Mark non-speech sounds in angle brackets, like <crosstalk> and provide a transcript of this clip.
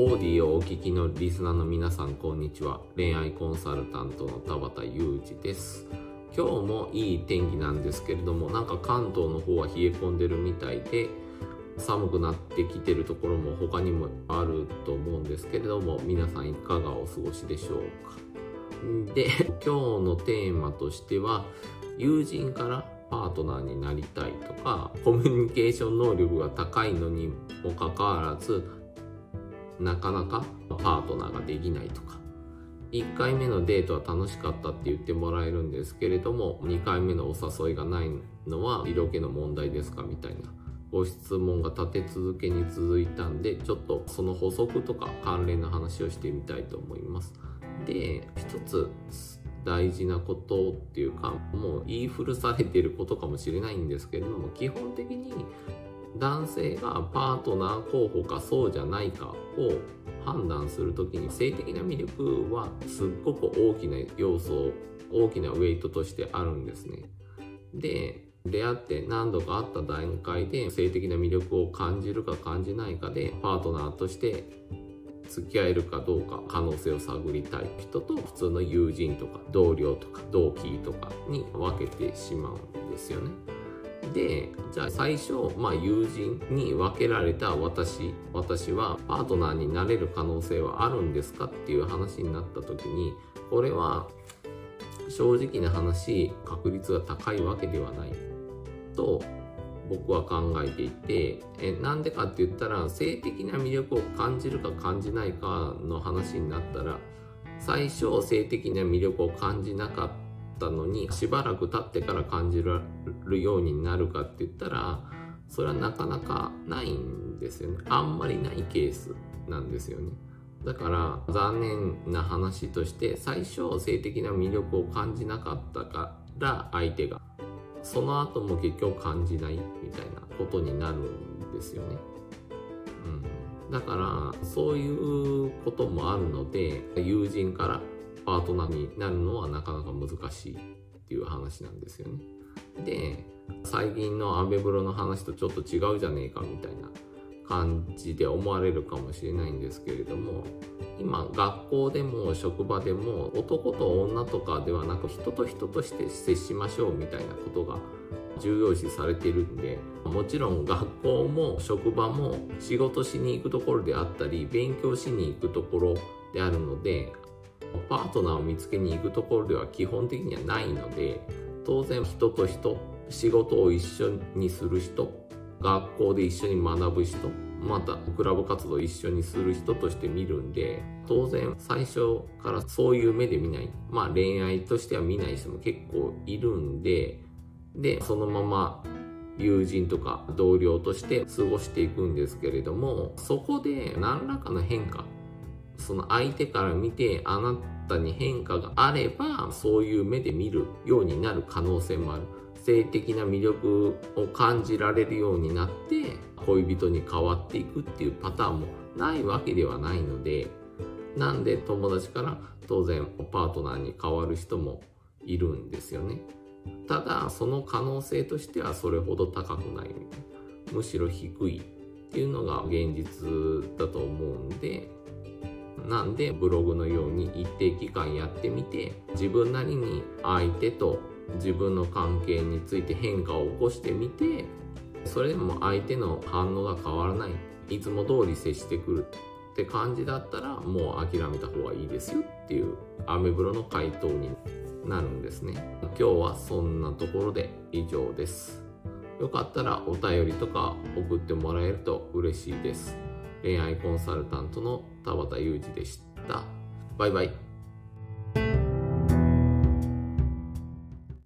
オーディをお聞きのリスナーの皆さんこんにちは。恋愛コンサルタントの田畑裕二です。今日もいい天気なんですけれどもなんか関東の方は冷え込んでるみたいで寒くなってきてるところも他にもあると思うんですけれども皆さんいかがお過ごしでしょうか。で <laughs> 今日のテーマとしては友人からパートナーになりたいとかコミュニケーション能力が高いのにもかかわらずなかなかパートナーができないとか。1回目のデートは楽しかったって言ってもらえるんですけれども2回目のお誘いがないのは色気の問題ですかみたいな。ご質問が立て続けに続いたんでちょっとその補足とか関連の話をしてみたいと思います。で一つ大事なことっていうかもう言い古されてることかもしれないんですけれども基本的に男性がパートナー候補かそうじゃないかを判断する時に性的な魅力はすっごく大きな要素大きなウェイトとしてあるんですねで出会って何度か会った段階で性的な魅力を感じるか感じないかでパートナーとして付き合えるかどうか可能性を探りたい人と普通の友人とか同僚とか同期とかに分けてしまうんですよね。でじゃあ最初、まあ、友人に分けられた私私はパートナーになれる可能性はあるんですかっていう話になった時にこれは正直な話確率が高いわけではないと僕は考えていてえなんでかって言ったら性的な魅力を感じるか感じないかの話になったら最初性的な魅力を感じなかったたのにしばらく経ってから感じるようになるかって言ったらそれはなかなかないんですよね。あんまりないケースなんですよね。だから残念な話として最初性的な魅力を感じなかったから相手がその後も結局感じないみたいなことになるんですよね。うん、だからそういうこともあるので友人からパートナーになるのはなかなか難しいっていう話なんですよね。で最近のアメブロの話とちょっと違うじゃねえかみたいな感じで思われるかもしれないんですけれども今学校でも職場でも男と女とかではなく人と人として接しましょうみたいなことが重要視されてるんでもちろん学校も職場も仕事しに行くところであったり勉強しに行くところであるのでパートナーを見つけに行くところでは基本的にはないので当然人と人仕事を一緒にする人学校で一緒に学ぶ人またクラブ活動を一緒にする人として見るんで当然最初からそういう目で見ないまあ恋愛としては見ない人も結構いるんででそのまま友人とか同僚として過ごしていくんですけれどもそこで何らかの変化その相手から見てあなたに変化があればそういう目で見るようになる可能性もある。性的な魅力を感じられるようになって恋人に変わっていくっていうパターンもないわけではないので。なんで友達から当然パートナーに変わる人もいるんですよね。ただその可能性としてはそれほど高くないむしろ低いっていうのが現実だと思うんでなんでブログのように一定期間やってみて自分なりに相手と自分の関係について変化を起こしてみてそれでも相手の反応が変わらない。いつも通り接してくる。って感じだったらもう諦めた方がいいですよ。っていうアメブロの回答になるんですね。今日はそんなところで以上です。よかったらお便りとか送ってもらえると嬉しいです。恋愛コンサルタントの田畑裕二でした。バイバイ。